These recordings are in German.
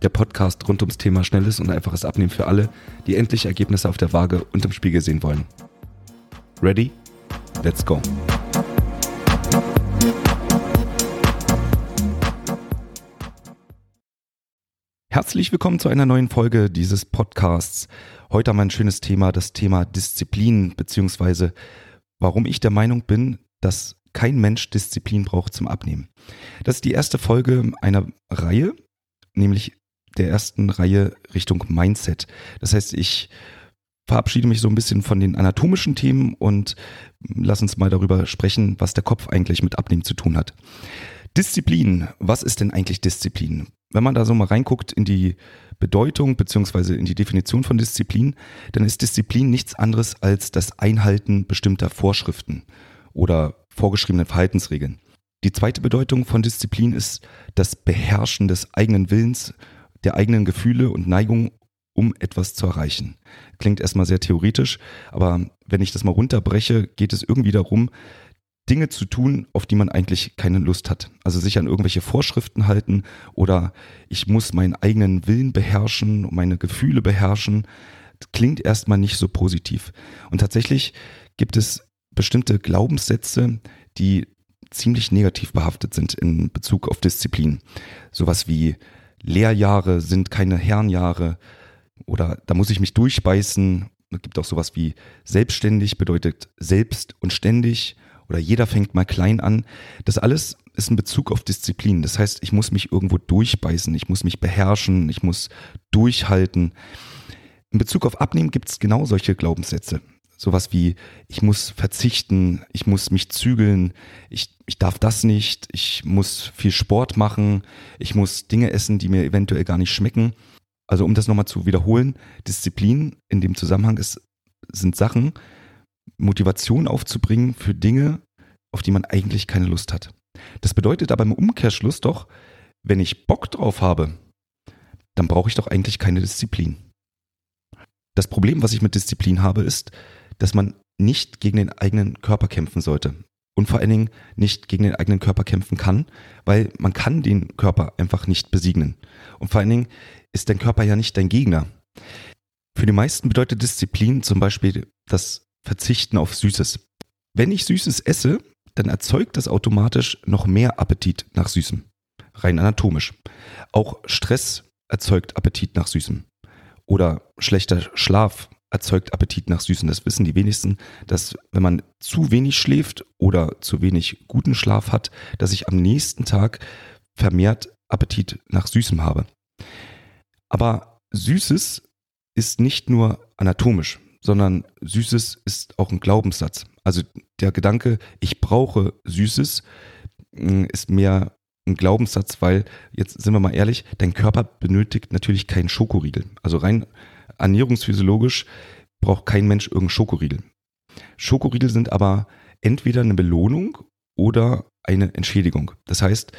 Der Podcast rund ums Thema schnelles und einfaches Abnehmen für alle, die endlich Ergebnisse auf der Waage und im Spiegel sehen wollen. Ready? Let's go! Herzlich willkommen zu einer neuen Folge dieses Podcasts. Heute haben wir ein schönes Thema, das Thema Disziplin, beziehungsweise warum ich der Meinung bin, dass kein Mensch Disziplin braucht zum Abnehmen. Das ist die erste Folge einer Reihe, nämlich der ersten Reihe Richtung Mindset. Das heißt, ich verabschiede mich so ein bisschen von den anatomischen Themen und lass uns mal darüber sprechen, was der Kopf eigentlich mit Abnehmen zu tun hat. Disziplin. Was ist denn eigentlich Disziplin? Wenn man da so mal reinguckt in die Bedeutung beziehungsweise in die Definition von Disziplin, dann ist Disziplin nichts anderes als das Einhalten bestimmter Vorschriften oder vorgeschriebenen Verhaltensregeln. Die zweite Bedeutung von Disziplin ist das Beherrschen des eigenen Willens, der eigenen Gefühle und Neigungen, um etwas zu erreichen. Klingt erstmal sehr theoretisch, aber wenn ich das mal runterbreche, geht es irgendwie darum, Dinge zu tun, auf die man eigentlich keine Lust hat. Also sich an irgendwelche Vorschriften halten oder ich muss meinen eigenen Willen beherrschen, meine Gefühle beherrschen. Das klingt erstmal nicht so positiv. Und tatsächlich gibt es bestimmte Glaubenssätze, die ziemlich negativ behaftet sind in Bezug auf Disziplin. Sowas wie Lehrjahre sind keine Herrenjahre oder da muss ich mich durchbeißen. Es gibt auch sowas wie selbstständig bedeutet selbst und ständig oder jeder fängt mal klein an. Das alles ist in Bezug auf Disziplin. Das heißt, ich muss mich irgendwo durchbeißen, ich muss mich beherrschen, ich muss durchhalten. In Bezug auf Abnehmen gibt es genau solche Glaubenssätze sowas wie, ich muss verzichten, ich muss mich zügeln, ich, ich darf das nicht, ich muss viel Sport machen, ich muss Dinge essen, die mir eventuell gar nicht schmecken. Also um das nochmal zu wiederholen, Disziplin in dem Zusammenhang ist, sind Sachen, Motivation aufzubringen für Dinge, auf die man eigentlich keine Lust hat. Das bedeutet aber im Umkehrschluss doch, wenn ich Bock drauf habe, dann brauche ich doch eigentlich keine Disziplin. Das Problem, was ich mit Disziplin habe, ist, dass man nicht gegen den eigenen Körper kämpfen sollte. Und vor allen Dingen nicht gegen den eigenen Körper kämpfen kann, weil man kann den Körper einfach nicht besiegen. Und vor allen Dingen ist dein Körper ja nicht dein Gegner. Für die meisten bedeutet Disziplin zum Beispiel das Verzichten auf Süßes. Wenn ich Süßes esse, dann erzeugt das automatisch noch mehr Appetit nach Süßem. Rein anatomisch. Auch Stress erzeugt Appetit nach Süßem. Oder schlechter Schlaf erzeugt Appetit nach Süßen. Das wissen die wenigsten, dass wenn man zu wenig schläft oder zu wenig guten Schlaf hat, dass ich am nächsten Tag vermehrt Appetit nach Süßem habe. Aber Süßes ist nicht nur anatomisch, sondern Süßes ist auch ein Glaubenssatz. Also der Gedanke, ich brauche Süßes, mm, ist mehr ein Glaubenssatz, weil, jetzt sind wir mal ehrlich, dein Körper benötigt natürlich keinen Schokoriegel. Also rein ernährungsphysiologisch braucht kein Mensch irgendeinen Schokoriegel. Schokoriegel sind aber entweder eine Belohnung oder eine Entschädigung. Das heißt,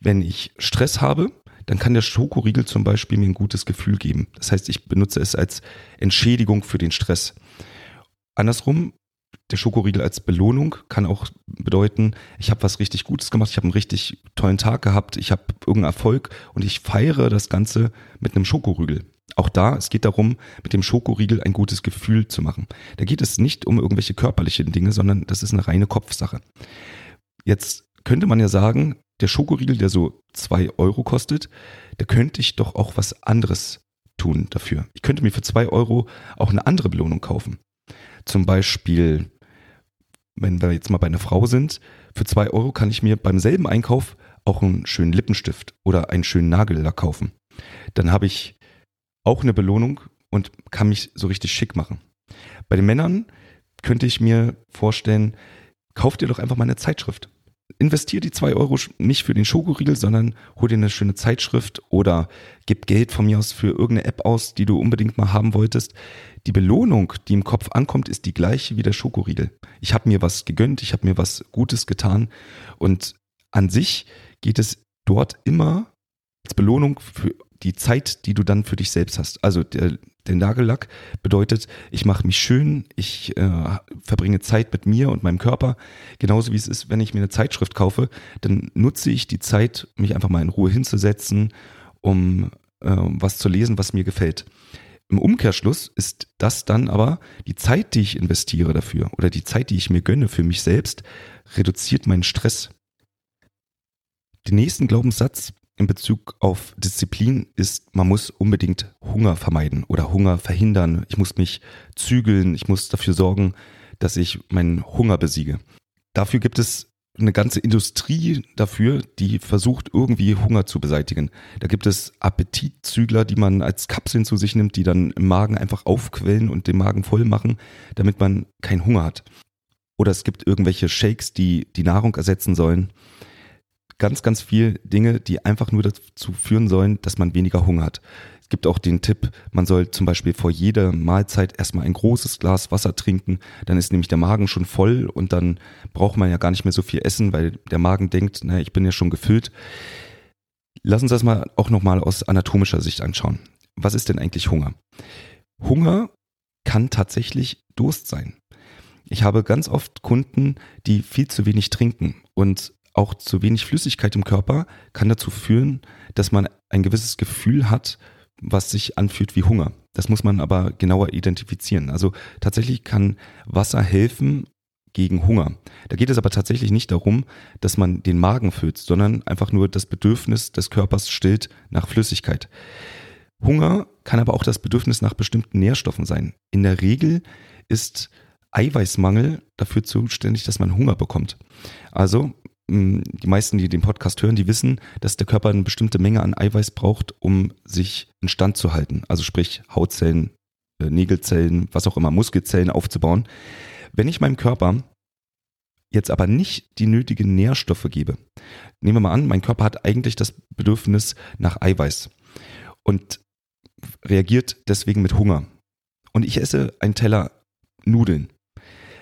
wenn ich Stress habe, dann kann der Schokoriegel zum Beispiel mir ein gutes Gefühl geben. Das heißt, ich benutze es als Entschädigung für den Stress. Andersrum, der Schokoriegel als Belohnung kann auch bedeuten, ich habe was richtig Gutes gemacht, ich habe einen richtig tollen Tag gehabt, ich habe irgendeinen Erfolg und ich feiere das Ganze mit einem Schokoriegel. Auch da, es geht darum, mit dem Schokoriegel ein gutes Gefühl zu machen. Da geht es nicht um irgendwelche körperlichen Dinge, sondern das ist eine reine Kopfsache. Jetzt könnte man ja sagen, der Schokoriegel, der so zwei Euro kostet, da könnte ich doch auch was anderes tun dafür. Ich könnte mir für zwei Euro auch eine andere Belohnung kaufen. Zum Beispiel, wenn wir jetzt mal bei einer Frau sind, für zwei Euro kann ich mir beim selben Einkauf auch einen schönen Lippenstift oder einen schönen Nagellack kaufen. Dann habe ich auch eine Belohnung und kann mich so richtig schick machen. Bei den Männern könnte ich mir vorstellen, kauft ihr doch einfach mal eine Zeitschrift. investier die zwei Euro nicht für den Schokoriegel, sondern hol dir eine schöne Zeitschrift oder gib Geld von mir aus für irgendeine App aus, die du unbedingt mal haben wolltest. Die Belohnung, die im Kopf ankommt, ist die gleiche wie der Schokoriegel. Ich habe mir was gegönnt, ich habe mir was Gutes getan und an sich geht es dort immer als Belohnung für die Zeit, die du dann für dich selbst hast. Also der, der Nagellack bedeutet, ich mache mich schön, ich äh, verbringe Zeit mit mir und meinem Körper. Genauso wie es ist, wenn ich mir eine Zeitschrift kaufe, dann nutze ich die Zeit, mich einfach mal in Ruhe hinzusetzen, um äh, was zu lesen, was mir gefällt. Im Umkehrschluss ist das dann aber die Zeit, die ich investiere dafür oder die Zeit, die ich mir gönne für mich selbst, reduziert meinen Stress. Den nächsten Glaubenssatz, in Bezug auf Disziplin ist, man muss unbedingt Hunger vermeiden oder Hunger verhindern. Ich muss mich zügeln, ich muss dafür sorgen, dass ich meinen Hunger besiege. Dafür gibt es eine ganze Industrie dafür, die versucht, irgendwie Hunger zu beseitigen. Da gibt es Appetitzügler, die man als Kapseln zu sich nimmt, die dann im Magen einfach aufquellen und den Magen voll machen, damit man keinen Hunger hat. Oder es gibt irgendwelche Shakes, die die Nahrung ersetzen sollen ganz, ganz viel Dinge, die einfach nur dazu führen sollen, dass man weniger Hunger hat. Es gibt auch den Tipp, man soll zum Beispiel vor jeder Mahlzeit erstmal ein großes Glas Wasser trinken. Dann ist nämlich der Magen schon voll und dann braucht man ja gar nicht mehr so viel essen, weil der Magen denkt, na, ich bin ja schon gefüllt. Lass uns das mal auch nochmal aus anatomischer Sicht anschauen. Was ist denn eigentlich Hunger? Hunger kann tatsächlich Durst sein. Ich habe ganz oft Kunden, die viel zu wenig trinken und auch zu wenig Flüssigkeit im Körper kann dazu führen, dass man ein gewisses Gefühl hat, was sich anfühlt wie Hunger. Das muss man aber genauer identifizieren. Also tatsächlich kann Wasser helfen gegen Hunger. Da geht es aber tatsächlich nicht darum, dass man den Magen füllt, sondern einfach nur das Bedürfnis des Körpers stillt nach Flüssigkeit. Hunger kann aber auch das Bedürfnis nach bestimmten Nährstoffen sein. In der Regel ist Eiweißmangel dafür zuständig, dass man Hunger bekommt. Also die meisten, die den Podcast hören, die wissen, dass der Körper eine bestimmte Menge an Eiweiß braucht, um sich in Stand zu halten. Also sprich Hautzellen, äh, Nägelzellen, was auch immer, Muskelzellen aufzubauen. Wenn ich meinem Körper jetzt aber nicht die nötigen Nährstoffe gebe, nehmen wir mal an, mein Körper hat eigentlich das Bedürfnis nach Eiweiß und reagiert deswegen mit Hunger. Und ich esse einen Teller Nudeln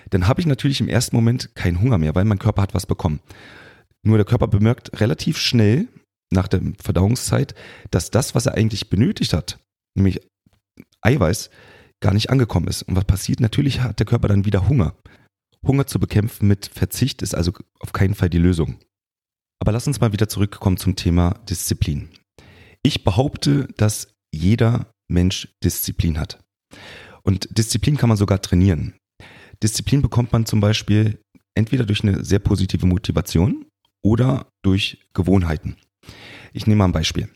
dann habe ich natürlich im ersten Moment keinen Hunger mehr, weil mein Körper hat was bekommen. Nur der Körper bemerkt relativ schnell nach der Verdauungszeit, dass das, was er eigentlich benötigt hat, nämlich Eiweiß, gar nicht angekommen ist. Und was passiert? Natürlich hat der Körper dann wieder Hunger. Hunger zu bekämpfen mit Verzicht ist also auf keinen Fall die Lösung. Aber lass uns mal wieder zurückkommen zum Thema Disziplin. Ich behaupte, dass jeder Mensch Disziplin hat. Und Disziplin kann man sogar trainieren. Disziplin bekommt man zum Beispiel entweder durch eine sehr positive Motivation oder durch Gewohnheiten. Ich nehme mal ein Beispiel.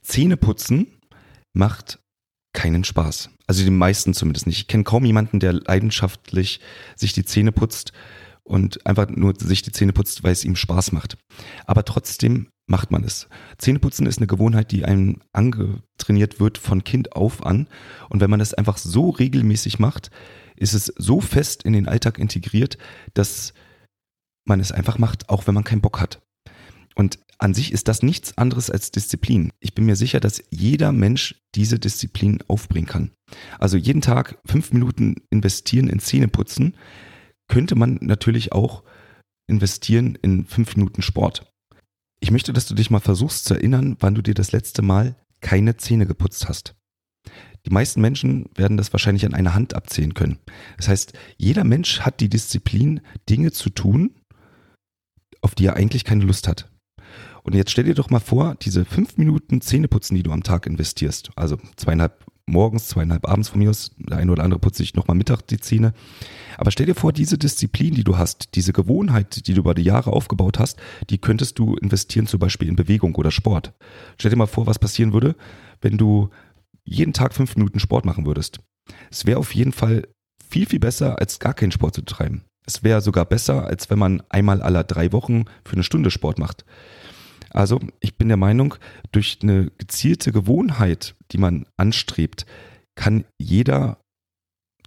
Zähneputzen macht keinen Spaß. Also die meisten zumindest nicht. Ich kenne kaum jemanden, der leidenschaftlich sich die Zähne putzt und einfach nur sich die Zähne putzt, weil es ihm Spaß macht. Aber trotzdem macht man es. Zähneputzen ist eine Gewohnheit, die einem angetrainiert wird von Kind auf an. Und wenn man das einfach so regelmäßig macht, ist es so fest in den Alltag integriert, dass man es einfach macht, auch wenn man keinen Bock hat. Und an sich ist das nichts anderes als Disziplin. Ich bin mir sicher, dass jeder Mensch diese Disziplin aufbringen kann. Also jeden Tag fünf Minuten investieren in Zähneputzen könnte man natürlich auch investieren in fünf Minuten Sport. Ich möchte, dass du dich mal versuchst zu erinnern, wann du dir das letzte Mal keine Zähne geputzt hast. Die meisten Menschen werden das wahrscheinlich an einer Hand abzählen können. Das heißt, jeder Mensch hat die Disziplin, Dinge zu tun, auf die er eigentlich keine Lust hat. Und jetzt stell dir doch mal vor, diese fünf Minuten Zähneputzen, die du am Tag investierst, also zweieinhalb morgens, zweieinhalb abends von mir aus, der eine oder andere putzt sich nochmal Mittag die Zähne. Aber stell dir vor, diese Disziplin, die du hast, diese Gewohnheit, die du über die Jahre aufgebaut hast, die könntest du investieren zum Beispiel in Bewegung oder Sport. Stell dir mal vor, was passieren würde, wenn du jeden Tag fünf Minuten Sport machen würdest. Es wäre auf jeden Fall viel, viel besser, als gar keinen Sport zu treiben. Es wäre sogar besser, als wenn man einmal aller drei Wochen für eine Stunde Sport macht. Also ich bin der Meinung, durch eine gezielte Gewohnheit, die man anstrebt, kann jeder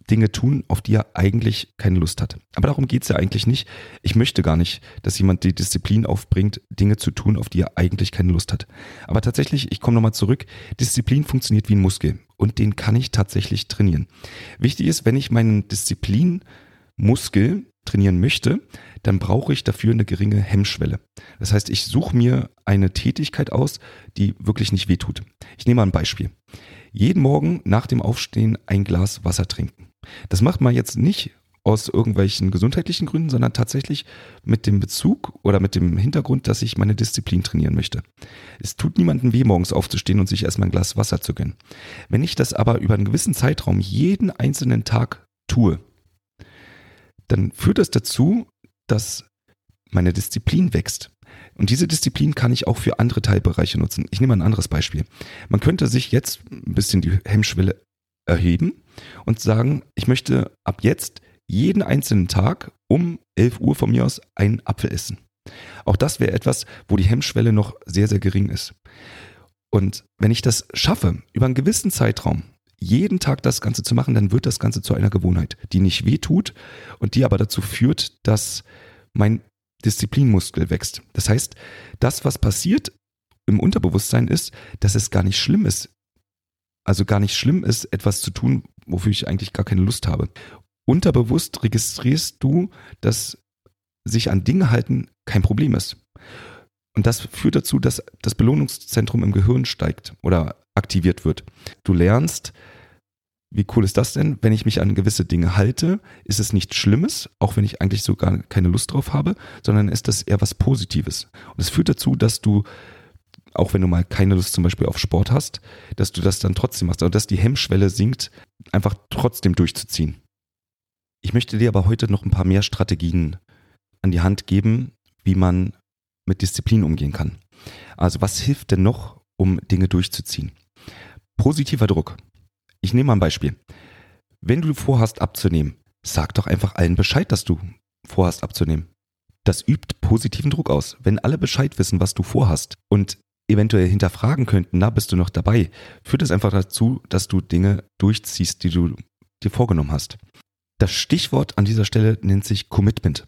Dinge tun, auf die er eigentlich keine Lust hat. Aber darum geht es ja eigentlich nicht. Ich möchte gar nicht, dass jemand die Disziplin aufbringt, Dinge zu tun, auf die er eigentlich keine Lust hat. Aber tatsächlich, ich komme nochmal zurück, Disziplin funktioniert wie ein Muskel und den kann ich tatsächlich trainieren. Wichtig ist, wenn ich meinen Disziplinmuskel trainieren möchte, dann brauche ich dafür eine geringe Hemmschwelle. Das heißt, ich suche mir eine Tätigkeit aus, die wirklich nicht wehtut. Ich nehme mal ein Beispiel. Jeden Morgen nach dem Aufstehen ein Glas Wasser trinken. Das macht man jetzt nicht aus irgendwelchen gesundheitlichen Gründen, sondern tatsächlich mit dem Bezug oder mit dem Hintergrund, dass ich meine Disziplin trainieren möchte. Es tut niemandem weh, morgens aufzustehen und sich erstmal ein Glas Wasser zu gönnen. Wenn ich das aber über einen gewissen Zeitraum jeden einzelnen Tag tue, dann führt das dazu, dass meine Disziplin wächst. Und diese Disziplin kann ich auch für andere Teilbereiche nutzen. Ich nehme ein anderes Beispiel. Man könnte sich jetzt ein bisschen die Hemmschwelle erheben und sagen, ich möchte ab jetzt jeden einzelnen Tag um 11 Uhr von mir aus einen Apfel essen. Auch das wäre etwas, wo die Hemmschwelle noch sehr, sehr gering ist. Und wenn ich das schaffe, über einen gewissen Zeitraum, jeden Tag das Ganze zu machen, dann wird das Ganze zu einer Gewohnheit, die nicht weh tut und die aber dazu führt, dass mein Disziplinmuskel wächst. Das heißt, das, was passiert im Unterbewusstsein ist, dass es gar nicht schlimm ist, also gar nicht schlimm ist, etwas zu tun, wofür ich eigentlich gar keine Lust habe. Unterbewusst registrierst du, dass sich an Dinge halten kein Problem ist. Und das führt dazu, dass das Belohnungszentrum im Gehirn steigt oder aktiviert wird. Du lernst, wie cool ist das denn? Wenn ich mich an gewisse Dinge halte, ist es nichts Schlimmes, auch wenn ich eigentlich sogar keine Lust drauf habe, sondern ist das eher was Positives. Und es führt dazu, dass du auch wenn du mal keine Lust zum Beispiel auf Sport hast, dass du das dann trotzdem machst, also dass die Hemmschwelle sinkt, einfach trotzdem durchzuziehen. Ich möchte dir aber heute noch ein paar mehr Strategien an die Hand geben, wie man mit Disziplin umgehen kann. Also was hilft denn noch, um Dinge durchzuziehen? Positiver Druck. Ich nehme mal ein Beispiel. Wenn du vorhast abzunehmen, sag doch einfach allen Bescheid, dass du vorhast abzunehmen. Das übt positiven Druck aus. Wenn alle Bescheid wissen, was du vorhast und eventuell hinterfragen könnten, na, bist du noch dabei, führt es einfach dazu, dass du Dinge durchziehst, die du dir vorgenommen hast. Das Stichwort an dieser Stelle nennt sich Commitment.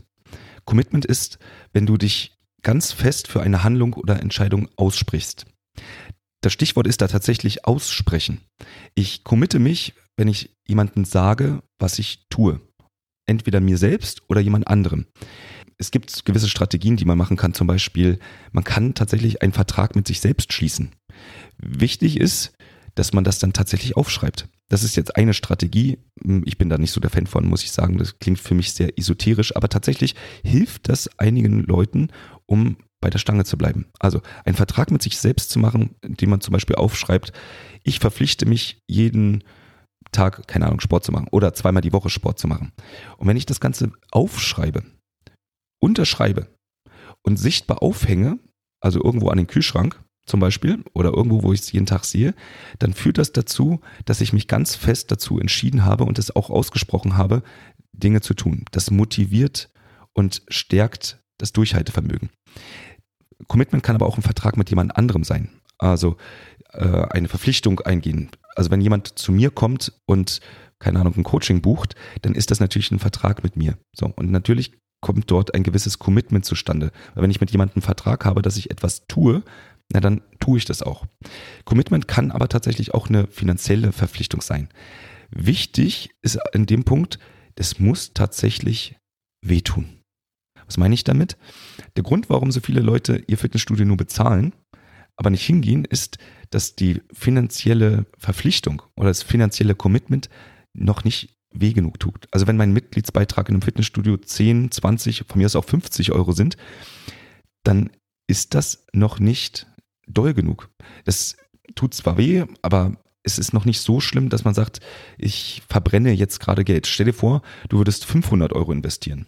Commitment ist, wenn du dich ganz fest für eine Handlung oder Entscheidung aussprichst. Das Stichwort ist da tatsächlich aussprechen. Ich committe mich, wenn ich jemandem sage, was ich tue. Entweder mir selbst oder jemand anderem es gibt gewisse Strategien, die man machen kann. Zum Beispiel, man kann tatsächlich einen Vertrag mit sich selbst schließen. Wichtig ist, dass man das dann tatsächlich aufschreibt. Das ist jetzt eine Strategie. Ich bin da nicht so der Fan von, muss ich sagen. Das klingt für mich sehr esoterisch, aber tatsächlich hilft das einigen Leuten, um bei der Stange zu bleiben. Also einen Vertrag mit sich selbst zu machen, indem man zum Beispiel aufschreibt, ich verpflichte mich jeden Tag, keine Ahnung, Sport zu machen oder zweimal die Woche Sport zu machen. Und wenn ich das Ganze aufschreibe, unterschreibe und sichtbar aufhänge, also irgendwo an den Kühlschrank zum Beispiel oder irgendwo, wo ich es jeden Tag sehe, dann führt das dazu, dass ich mich ganz fest dazu entschieden habe und es auch ausgesprochen habe, Dinge zu tun. Das motiviert und stärkt das Durchhaltevermögen. Commitment kann aber auch ein Vertrag mit jemand anderem sein. Also äh, eine Verpflichtung eingehen. Also wenn jemand zu mir kommt und keine Ahnung, ein Coaching bucht, dann ist das natürlich ein Vertrag mit mir. So, und natürlich kommt dort ein gewisses Commitment zustande. Weil wenn ich mit jemandem einen Vertrag habe, dass ich etwas tue, na dann tue ich das auch. Commitment kann aber tatsächlich auch eine finanzielle Verpflichtung sein. Wichtig ist in dem Punkt, es muss tatsächlich wehtun. Was meine ich damit? Der Grund, warum so viele Leute ihr Fitnessstudio nur bezahlen, aber nicht hingehen, ist, dass die finanzielle Verpflichtung oder das finanzielle Commitment noch nicht weh genug tut. Also wenn mein Mitgliedsbeitrag in einem Fitnessstudio 10, 20, von mir aus auch 50 Euro sind, dann ist das noch nicht doll genug. Das tut zwar weh, aber es ist noch nicht so schlimm, dass man sagt, ich verbrenne jetzt gerade Geld. Stell dir vor, du würdest 500 Euro investieren.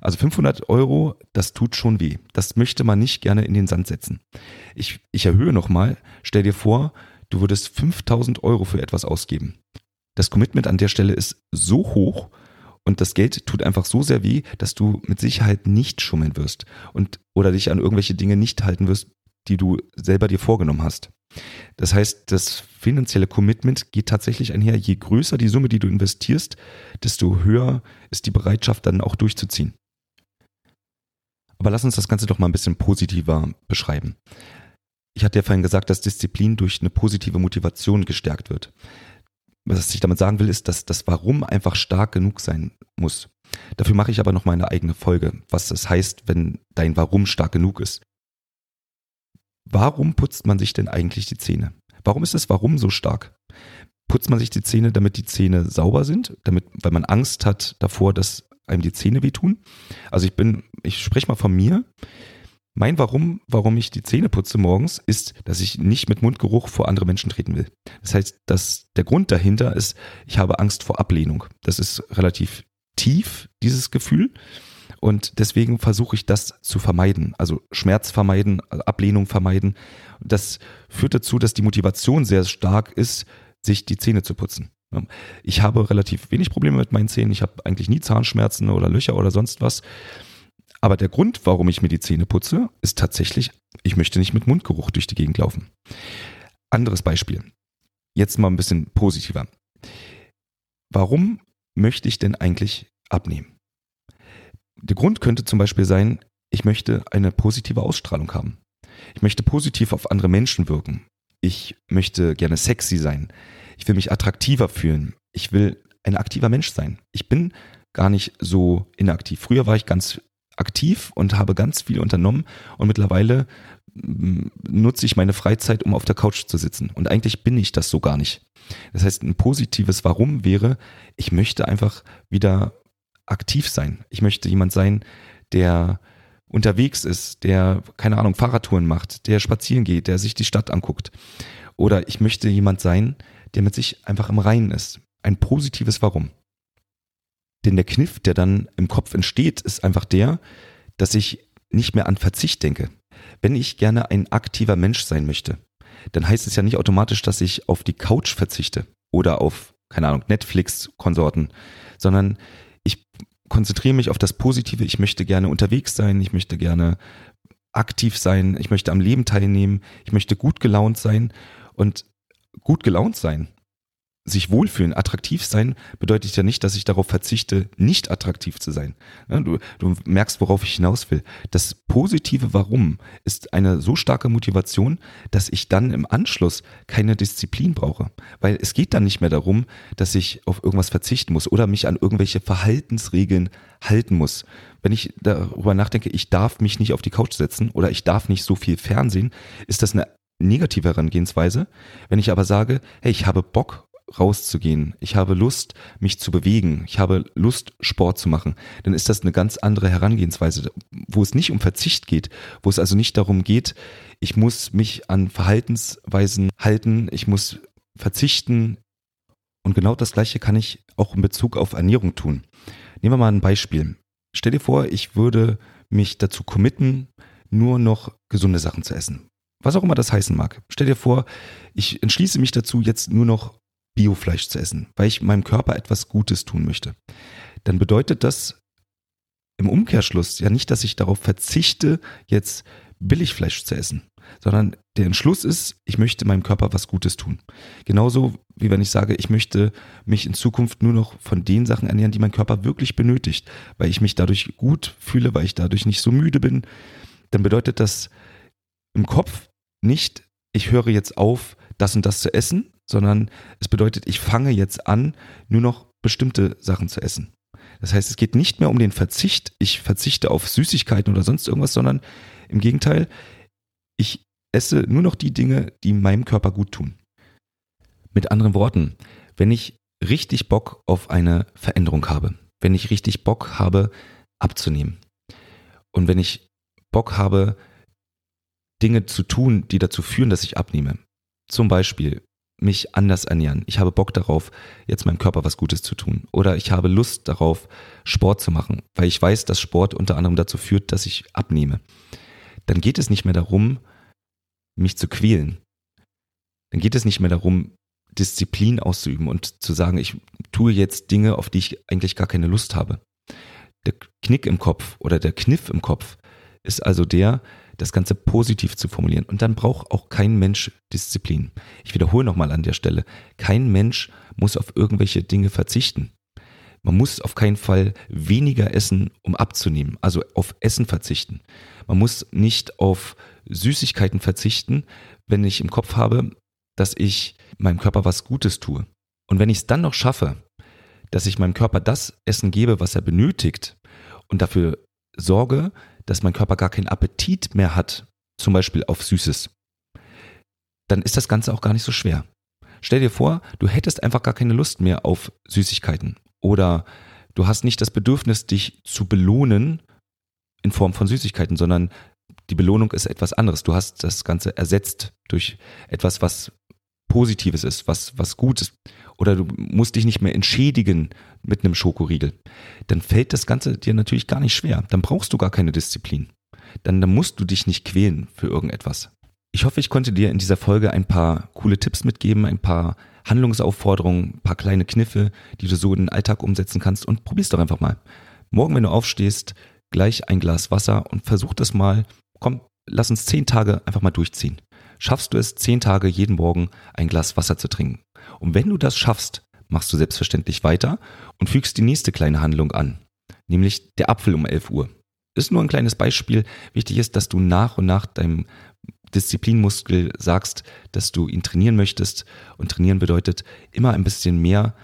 Also 500 Euro, das tut schon weh. Das möchte man nicht gerne in den Sand setzen. Ich, ich erhöhe nochmal. Stell dir vor, du würdest 5000 Euro für etwas ausgeben das Commitment an der Stelle ist so hoch und das Geld tut einfach so sehr weh, dass du mit Sicherheit nicht schummeln wirst und oder dich an irgendwelche Dinge nicht halten wirst, die du selber dir vorgenommen hast. Das heißt, das finanzielle Commitment geht tatsächlich einher. Je größer die Summe, die du investierst, desto höher ist die Bereitschaft dann auch durchzuziehen. Aber lass uns das Ganze doch mal ein bisschen positiver beschreiben. Ich hatte ja vorhin gesagt, dass Disziplin durch eine positive Motivation gestärkt wird. Was ich damit sagen will, ist, dass das Warum einfach stark genug sein muss. Dafür mache ich aber noch mal eine eigene Folge, was das heißt, wenn dein Warum stark genug ist. Warum putzt man sich denn eigentlich die Zähne? Warum ist das Warum so stark? Putzt man sich die Zähne, damit die Zähne sauber sind, damit, weil man Angst hat davor, dass einem die Zähne wehtun? Also ich bin, ich spreche mal von mir. Mein Warum, warum ich die Zähne putze morgens, ist, dass ich nicht mit Mundgeruch vor andere Menschen treten will. Das heißt, dass der Grund dahinter ist, ich habe Angst vor Ablehnung. Das ist relativ tief, dieses Gefühl. Und deswegen versuche ich das zu vermeiden. Also Schmerz vermeiden, Ablehnung vermeiden. Das führt dazu, dass die Motivation sehr stark ist, sich die Zähne zu putzen. Ich habe relativ wenig Probleme mit meinen Zähnen. Ich habe eigentlich nie Zahnschmerzen oder Löcher oder sonst was. Aber der Grund, warum ich mir die Zähne putze, ist tatsächlich, ich möchte nicht mit Mundgeruch durch die Gegend laufen. Anderes Beispiel. Jetzt mal ein bisschen positiver. Warum möchte ich denn eigentlich abnehmen? Der Grund könnte zum Beispiel sein, ich möchte eine positive Ausstrahlung haben. Ich möchte positiv auf andere Menschen wirken. Ich möchte gerne sexy sein. Ich will mich attraktiver fühlen. Ich will ein aktiver Mensch sein. Ich bin gar nicht so inaktiv. Früher war ich ganz aktiv und habe ganz viel unternommen und mittlerweile mm, nutze ich meine Freizeit, um auf der Couch zu sitzen. Und eigentlich bin ich das so gar nicht. Das heißt, ein positives Warum wäre, ich möchte einfach wieder aktiv sein. Ich möchte jemand sein, der unterwegs ist, der, keine Ahnung, Fahrradtouren macht, der spazieren geht, der sich die Stadt anguckt. Oder ich möchte jemand sein, der mit sich einfach im Reinen ist. Ein positives Warum. Denn der Kniff, der dann im Kopf entsteht, ist einfach der, dass ich nicht mehr an Verzicht denke. Wenn ich gerne ein aktiver Mensch sein möchte, dann heißt es ja nicht automatisch, dass ich auf die Couch verzichte oder auf, keine Ahnung, Netflix-Konsorten, sondern ich konzentriere mich auf das Positive. Ich möchte gerne unterwegs sein, ich möchte gerne aktiv sein, ich möchte am Leben teilnehmen, ich möchte gut gelaunt sein und gut gelaunt sein sich wohlfühlen, attraktiv sein, bedeutet ja nicht, dass ich darauf verzichte, nicht attraktiv zu sein. Du, du, merkst, worauf ich hinaus will. Das positive Warum ist eine so starke Motivation, dass ich dann im Anschluss keine Disziplin brauche. Weil es geht dann nicht mehr darum, dass ich auf irgendwas verzichten muss oder mich an irgendwelche Verhaltensregeln halten muss. Wenn ich darüber nachdenke, ich darf mich nicht auf die Couch setzen oder ich darf nicht so viel Fernsehen, ist das eine negative Herangehensweise. Wenn ich aber sage, hey, ich habe Bock rauszugehen, ich habe Lust, mich zu bewegen, ich habe Lust, Sport zu machen, dann ist das eine ganz andere Herangehensweise, wo es nicht um Verzicht geht, wo es also nicht darum geht, ich muss mich an Verhaltensweisen halten, ich muss verzichten. Und genau das Gleiche kann ich auch in Bezug auf Ernährung tun. Nehmen wir mal ein Beispiel. Stell dir vor, ich würde mich dazu committen, nur noch gesunde Sachen zu essen. Was auch immer das heißen mag. Stell dir vor, ich entschließe mich dazu, jetzt nur noch Biofleisch zu essen, weil ich meinem Körper etwas Gutes tun möchte, dann bedeutet das im Umkehrschluss ja nicht, dass ich darauf verzichte, jetzt Billigfleisch zu essen, sondern der Entschluss ist, ich möchte meinem Körper was Gutes tun. Genauso wie wenn ich sage, ich möchte mich in Zukunft nur noch von den Sachen ernähren, die mein Körper wirklich benötigt, weil ich mich dadurch gut fühle, weil ich dadurch nicht so müde bin, dann bedeutet das im Kopf nicht, ich höre jetzt auf, das und das zu essen, sondern es bedeutet, ich fange jetzt an, nur noch bestimmte Sachen zu essen. Das heißt, es geht nicht mehr um den Verzicht, ich verzichte auf Süßigkeiten oder sonst irgendwas, sondern im Gegenteil, ich esse nur noch die Dinge, die meinem Körper gut tun. Mit anderen Worten, wenn ich richtig Bock auf eine Veränderung habe, wenn ich richtig Bock habe abzunehmen und wenn ich Bock habe, Dinge zu tun, die dazu führen, dass ich abnehme, zum Beispiel mich anders ernähren. Ich habe Bock darauf, jetzt meinem Körper was Gutes zu tun. Oder ich habe Lust darauf, Sport zu machen, weil ich weiß, dass Sport unter anderem dazu führt, dass ich abnehme. Dann geht es nicht mehr darum, mich zu quälen. Dann geht es nicht mehr darum, Disziplin auszuüben und zu sagen, ich tue jetzt Dinge, auf die ich eigentlich gar keine Lust habe. Der Knick im Kopf oder der Kniff im Kopf ist also der, das Ganze positiv zu formulieren. Und dann braucht auch kein Mensch Disziplin. Ich wiederhole nochmal an der Stelle, kein Mensch muss auf irgendwelche Dinge verzichten. Man muss auf keinen Fall weniger essen, um abzunehmen, also auf Essen verzichten. Man muss nicht auf Süßigkeiten verzichten, wenn ich im Kopf habe, dass ich meinem Körper was Gutes tue. Und wenn ich es dann noch schaffe, dass ich meinem Körper das Essen gebe, was er benötigt und dafür sorge, dass mein Körper gar keinen Appetit mehr hat, zum Beispiel auf Süßes, dann ist das Ganze auch gar nicht so schwer. Stell dir vor, du hättest einfach gar keine Lust mehr auf Süßigkeiten oder du hast nicht das Bedürfnis, dich zu belohnen in Form von Süßigkeiten, sondern die Belohnung ist etwas anderes. Du hast das Ganze ersetzt durch etwas, was Positives ist, was, was Gutes. Oder du musst dich nicht mehr entschädigen mit einem Schokoriegel. Dann fällt das Ganze dir natürlich gar nicht schwer. Dann brauchst du gar keine Disziplin. Dann, dann musst du dich nicht quälen für irgendetwas. Ich hoffe, ich konnte dir in dieser Folge ein paar coole Tipps mitgeben, ein paar Handlungsaufforderungen, ein paar kleine Kniffe, die du so in den Alltag umsetzen kannst und probier's doch einfach mal. Morgen, wenn du aufstehst, gleich ein Glas Wasser und versuch das mal. Komm, lass uns zehn Tage einfach mal durchziehen schaffst du es, zehn Tage jeden Morgen ein Glas Wasser zu trinken. Und wenn du das schaffst, machst du selbstverständlich weiter und fügst die nächste kleine Handlung an, nämlich der Apfel um 11 Uhr. Ist nur ein kleines Beispiel. Wichtig ist, dass du nach und nach deinem Disziplinmuskel sagst, dass du ihn trainieren möchtest. Und trainieren bedeutet immer ein bisschen mehr.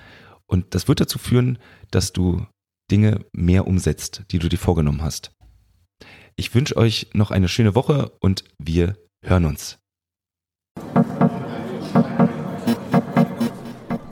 Und das wird dazu führen, dass du Dinge mehr umsetzt, die du dir vorgenommen hast. Ich wünsche euch noch eine schöne Woche und wir hören uns.